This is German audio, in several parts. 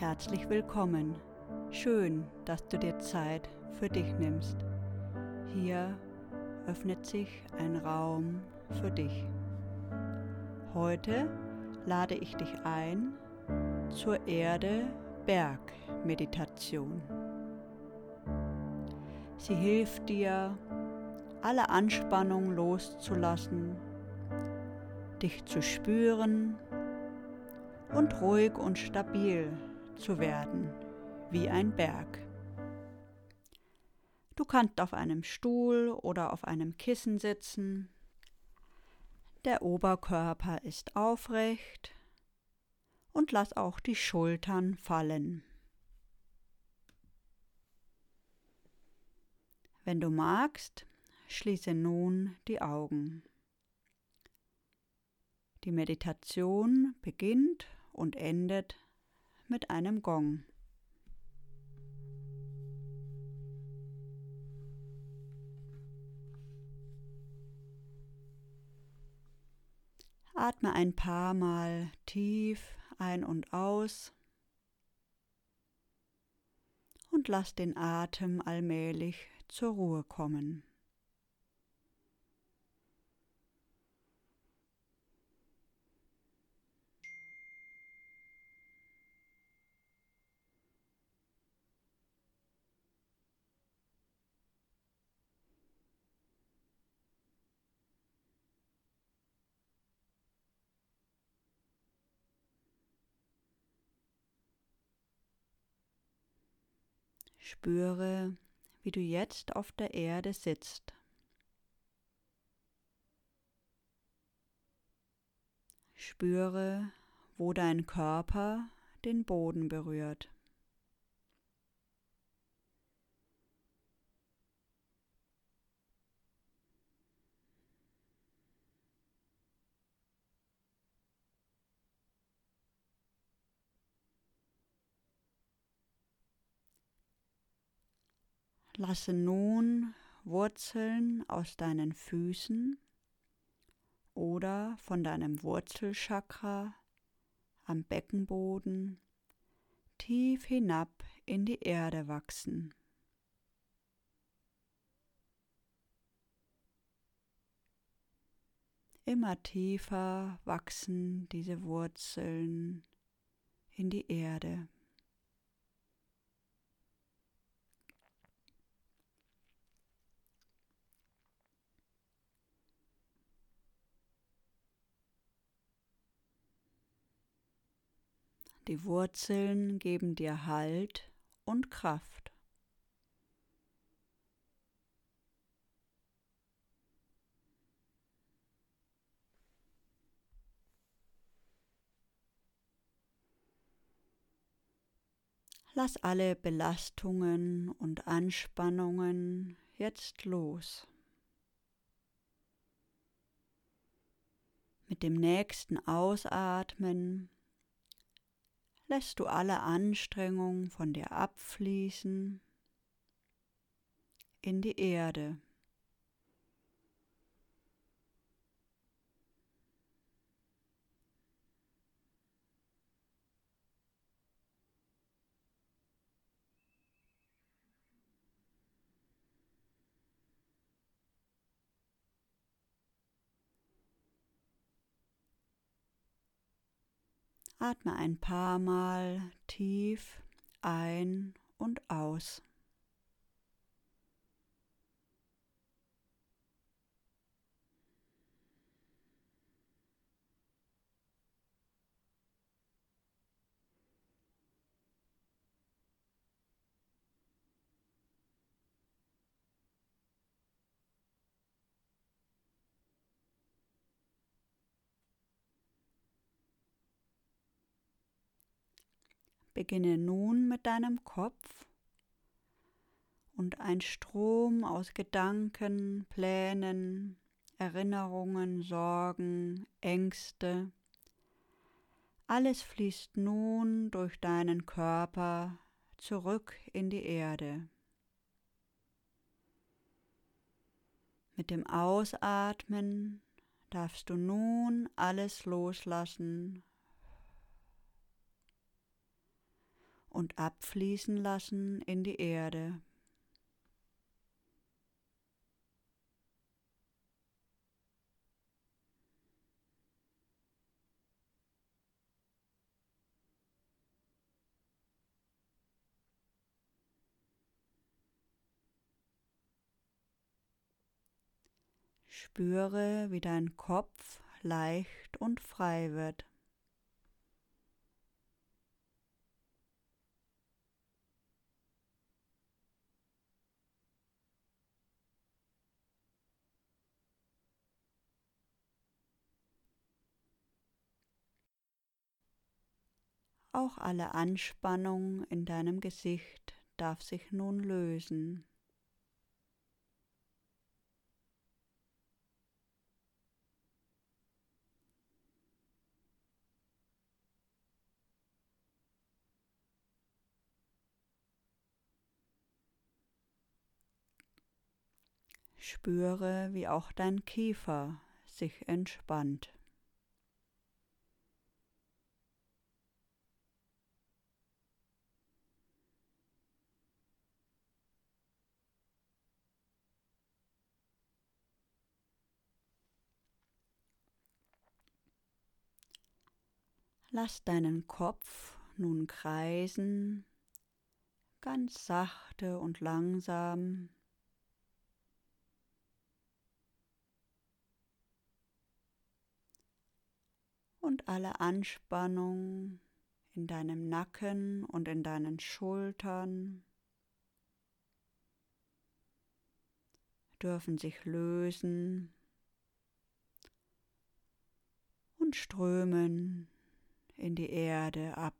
Herzlich willkommen. Schön, dass du dir Zeit für dich nimmst. Hier öffnet sich ein Raum für dich. Heute lade ich dich ein zur Erde Berg Meditation. Sie hilft dir, alle Anspannung loszulassen, dich zu spüren und ruhig und stabil zu werden wie ein Berg. Du kannst auf einem Stuhl oder auf einem Kissen sitzen. Der Oberkörper ist aufrecht und lass auch die Schultern fallen. Wenn du magst, schließe nun die Augen. Die Meditation beginnt und endet mit einem Gong. Atme ein paar Mal tief ein und aus und lass den Atem allmählich zur Ruhe kommen. Spüre, wie du jetzt auf der Erde sitzt. Spüre, wo dein Körper den Boden berührt. Lasse nun Wurzeln aus deinen Füßen oder von deinem Wurzelchakra am Beckenboden tief hinab in die Erde wachsen. Immer tiefer wachsen diese Wurzeln in die Erde. Die Wurzeln geben dir Halt und Kraft. Lass alle Belastungen und Anspannungen jetzt los. Mit dem nächsten Ausatmen lässt du alle Anstrengung von dir abfließen in die Erde. Atme ein paar Mal tief ein und aus. Beginne nun mit deinem Kopf und ein Strom aus Gedanken, Plänen, Erinnerungen, Sorgen, Ängste, alles fließt nun durch deinen Körper zurück in die Erde. Mit dem Ausatmen darfst du nun alles loslassen, und abfließen lassen in die Erde. Spüre, wie dein Kopf leicht und frei wird. Auch alle Anspannung in deinem Gesicht darf sich nun lösen. Spüre, wie auch dein Kiefer sich entspannt. Lass deinen Kopf nun kreisen, ganz sachte und langsam. Und alle Anspannung in deinem Nacken und in deinen Schultern dürfen sich lösen und strömen in die Erde ab.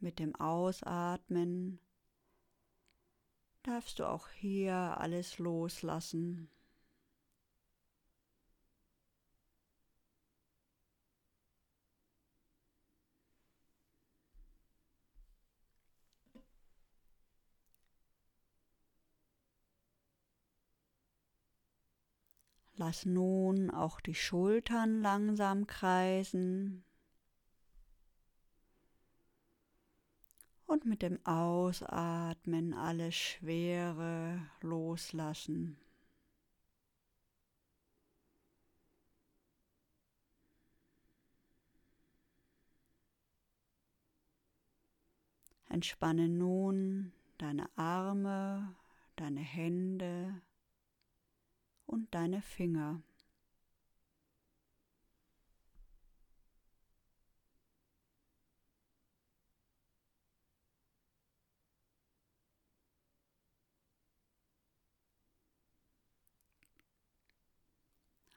Mit dem Ausatmen darfst du auch hier alles loslassen. Lass nun auch die Schultern langsam kreisen. Und mit dem Ausatmen alles Schwere loslassen. Entspanne nun deine Arme, deine Hände, und deine Finger.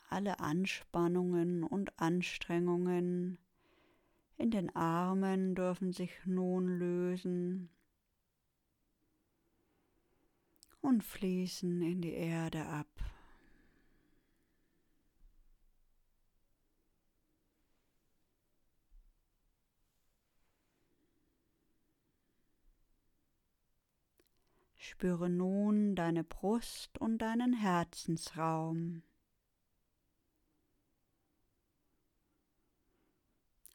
Alle Anspannungen und Anstrengungen in den Armen dürfen sich nun lösen und fließen in die Erde ab. Spüre nun deine Brust und deinen Herzensraum.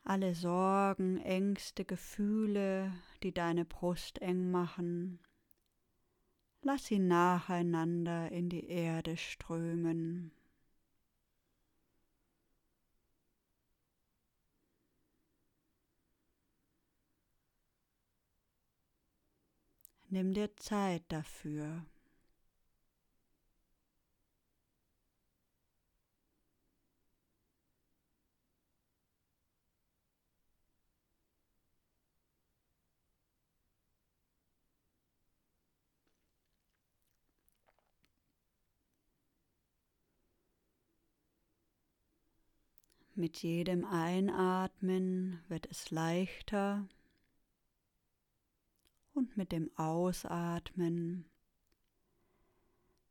Alle Sorgen, Ängste, Gefühle, die deine Brust eng machen, lass sie nacheinander in die Erde strömen. Nimm dir Zeit dafür. Mit jedem Einatmen wird es leichter und mit dem Ausatmen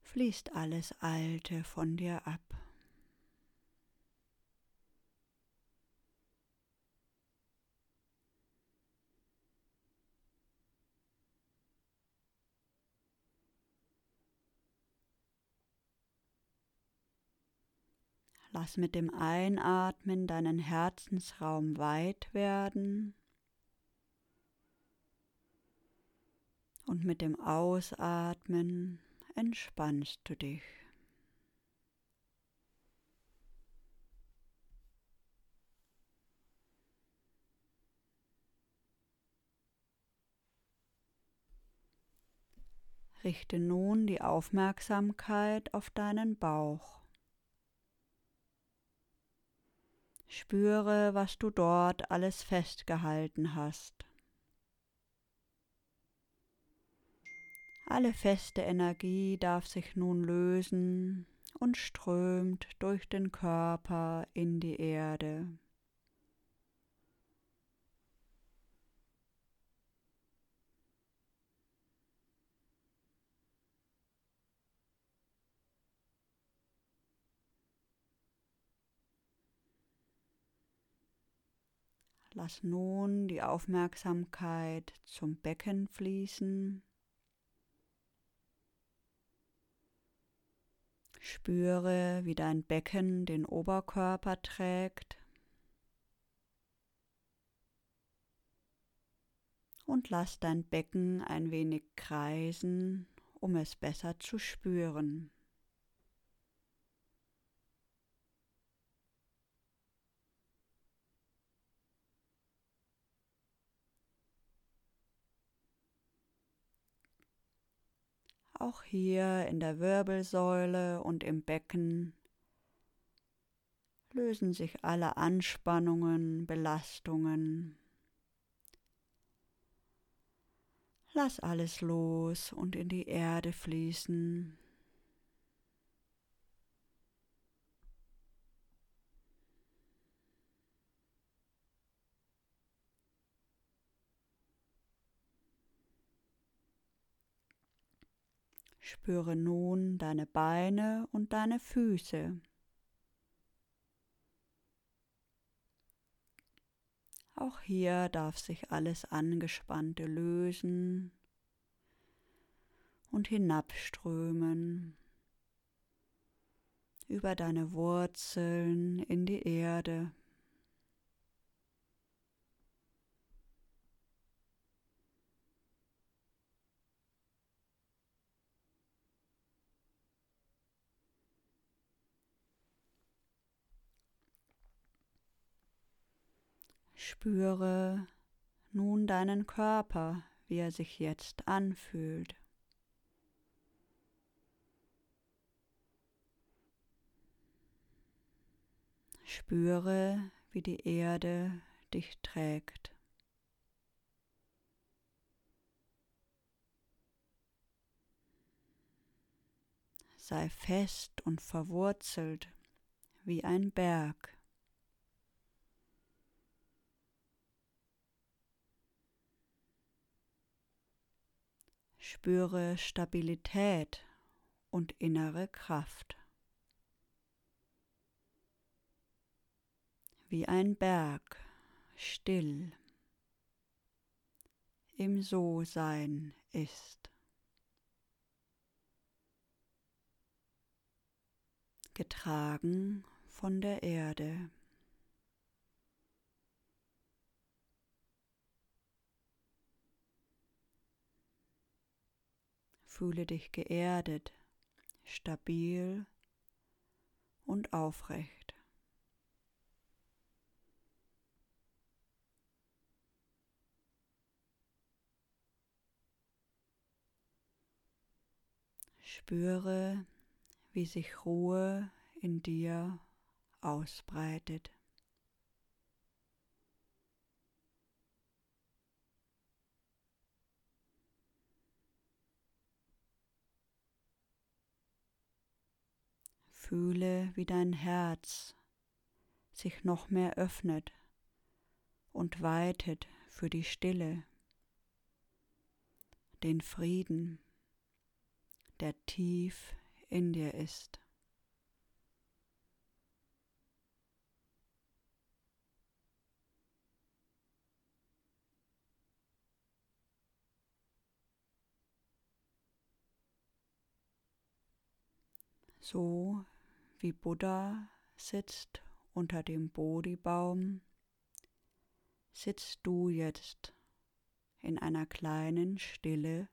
fließt alles Alte von dir ab. Lass mit dem Einatmen deinen Herzensraum weit werden und mit dem Ausatmen entspannst du dich. Richte nun die Aufmerksamkeit auf deinen Bauch. Spüre, was du dort alles festgehalten hast. Alle feste Energie darf sich nun lösen und strömt durch den Körper in die Erde. Lass nun die Aufmerksamkeit zum Becken fließen. Spüre, wie dein Becken den Oberkörper trägt. Und lass dein Becken ein wenig kreisen, um es besser zu spüren. Auch hier in der Wirbelsäule und im Becken lösen sich alle Anspannungen, Belastungen. Lass alles los und in die Erde fließen. Spüre nun deine Beine und deine Füße. Auch hier darf sich alles Angespannte lösen und hinabströmen über deine Wurzeln in die Erde. Spüre nun deinen Körper, wie er sich jetzt anfühlt. Spüre, wie die Erde dich trägt. Sei fest und verwurzelt wie ein Berg. Spüre Stabilität und innere Kraft. Wie ein Berg, still, im So-Sein ist. Getragen von der Erde. Fühle dich geerdet, stabil und aufrecht. Spüre, wie sich Ruhe in dir ausbreitet. Fühle, wie dein Herz sich noch mehr öffnet und weitet für die Stille, den Frieden, der tief in dir ist. So wie Buddha sitzt unter dem Bodhibaum, sitzt du jetzt in einer kleinen Stille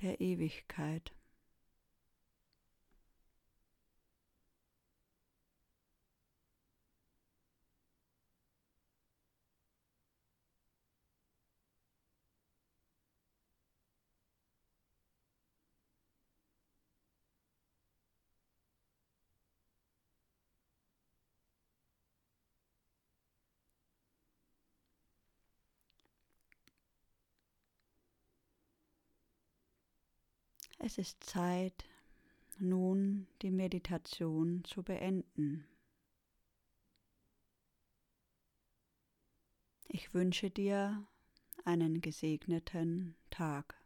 der Ewigkeit. Es ist Zeit, nun die Meditation zu beenden. Ich wünsche dir einen gesegneten Tag.